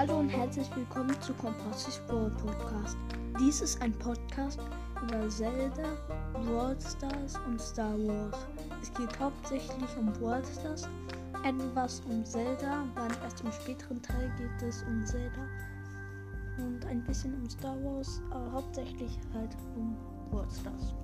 Hallo und herzlich willkommen zu Kompassis Brawl Podcast. Dies ist ein Podcast über Zelda, Brawl Stars und Star Wars. Es geht hauptsächlich um Brawl Stars, etwas um Zelda, dann erst im späteren Teil geht es um Zelda und ein bisschen um Star Wars, aber hauptsächlich halt um Brawl Stars.